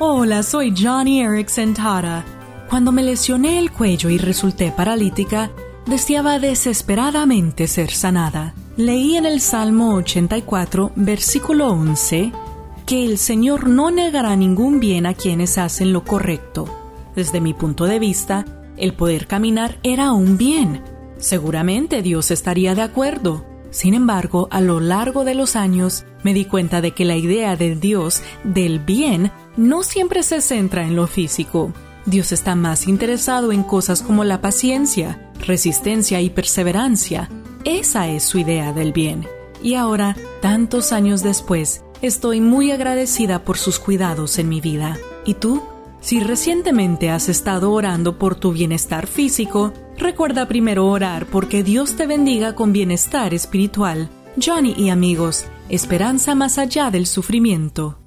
Hola, soy Johnny Erickson Tara. Cuando me lesioné el cuello y resulté paralítica, deseaba desesperadamente ser sanada. Leí en el Salmo 84, versículo 11, que el Señor no negará ningún bien a quienes hacen lo correcto. Desde mi punto de vista, el poder caminar era un bien. Seguramente Dios estaría de acuerdo. Sin embargo, a lo largo de los años, me di cuenta de que la idea de Dios del bien no siempre se centra en lo físico. Dios está más interesado en cosas como la paciencia, resistencia y perseverancia. Esa es su idea del bien. Y ahora, tantos años después, estoy muy agradecida por sus cuidados en mi vida. ¿Y tú? Si recientemente has estado orando por tu bienestar físico, recuerda primero orar porque Dios te bendiga con bienestar espiritual. Johnny y amigos, esperanza más allá del sufrimiento.